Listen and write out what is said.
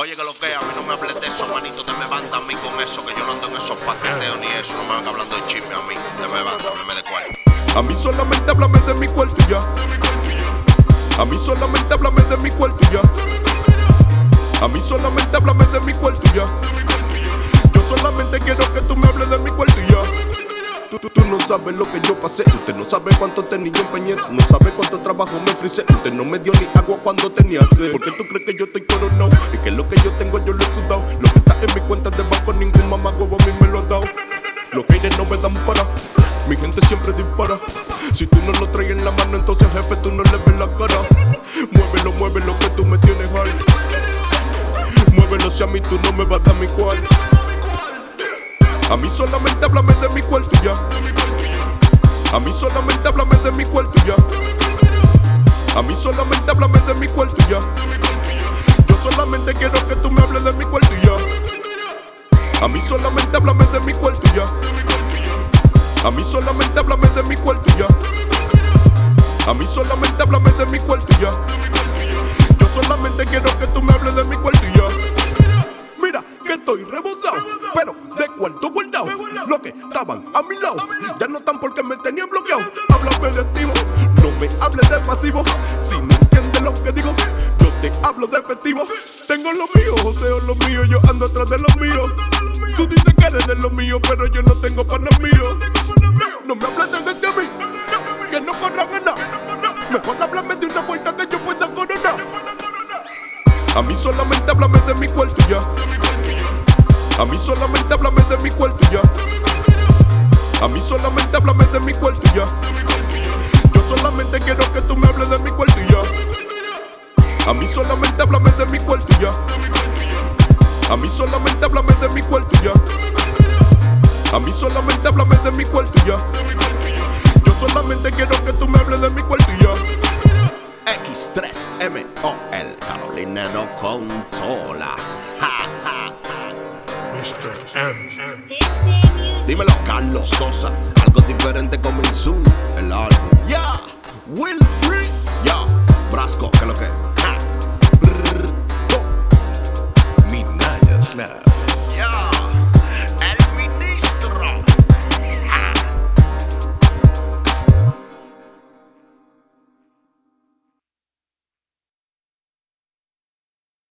Oye, que lo que a mí no me hables de eso, manito, te me banda a mí con eso, que yo no en esos paqueteos ni eso, no me van hablando de chisme a mí, te me banda, háblame de cuál. A mí solamente háblame de mi cuarto ya. A mí solamente háblame de mi cuarto ya. A mí solamente háblame de mi cuarto ya. Yo solamente quiero que tú me hables de Sabes lo que yo pasé. Usted no sabe cuánto tenía yo empeñé. No sabe cuánto trabajo me frisé. Usted no me dio ni agua cuando tenía sed. ¿Por qué tú crees que yo estoy coronado? Y que lo que yo tengo yo lo he sudado. Lo que está en mi cuenta de banco ningún mamá huevo a mí me lo ha dado. Los haters no me dan para. Mi gente siempre dispara. Si tú no lo traes en la mano, entonces jefe tú no le ves la cara. Muévelo, muévelo que tú me tienes hard. Muévelo si a mí tú no me vas a dar mi cual. A mí solamente háblame de mi cuarto y ya. A mí solamente háblame de mi cuarto y ya. A mí solamente háblame de mi cuarto y ya. Yo solamente quiero que tú me hables de mi cuarto y ya. A mí solamente háblame de mi cuarto y ya. A mí solamente háblame de mi cuarto y ya. A mí solamente háblame de mi cuarto y ya. Yo solamente quiero que tú me hables de mi cuarto y ya. Ya no están porque me tenían bloqueado. Háblame de activo, no me hables de pasivo. Si no entiendes lo que digo, yo te hablo de efectivo. Tengo lo mío, Joseo lo mío, yo ando atrás de lo mío. Tú dices que eres de lo mío, pero yo no tengo panas míos. No me hables de a mí, que no corran en nada. Mejor háblame de una vuelta que yo pueda coronar. A mí solamente háblame de mi cuarto y ya. A mí solamente háblame de mi cuarto y ya. A mí solamente háblame de mi cuarto y ya. Yo solamente quiero que tú me hables de mi cuarto y ya. A mí solamente háblame de mi cuarto y ya. A mí solamente háblame de mi cuarto y ya. A mí solamente háblame de mi cuarto y ya. Yo solamente quiero que tú me hables de mi cuarto y ya. X3MOL, Carolinero Controla. Ja, ja. Mr. M. Dímelo, Carlos Sosa, algo diferente comenzó el álbum. Ya, Will Free, ya, Brasco, que lo que. Ja. Brr, go. Minaya Snap.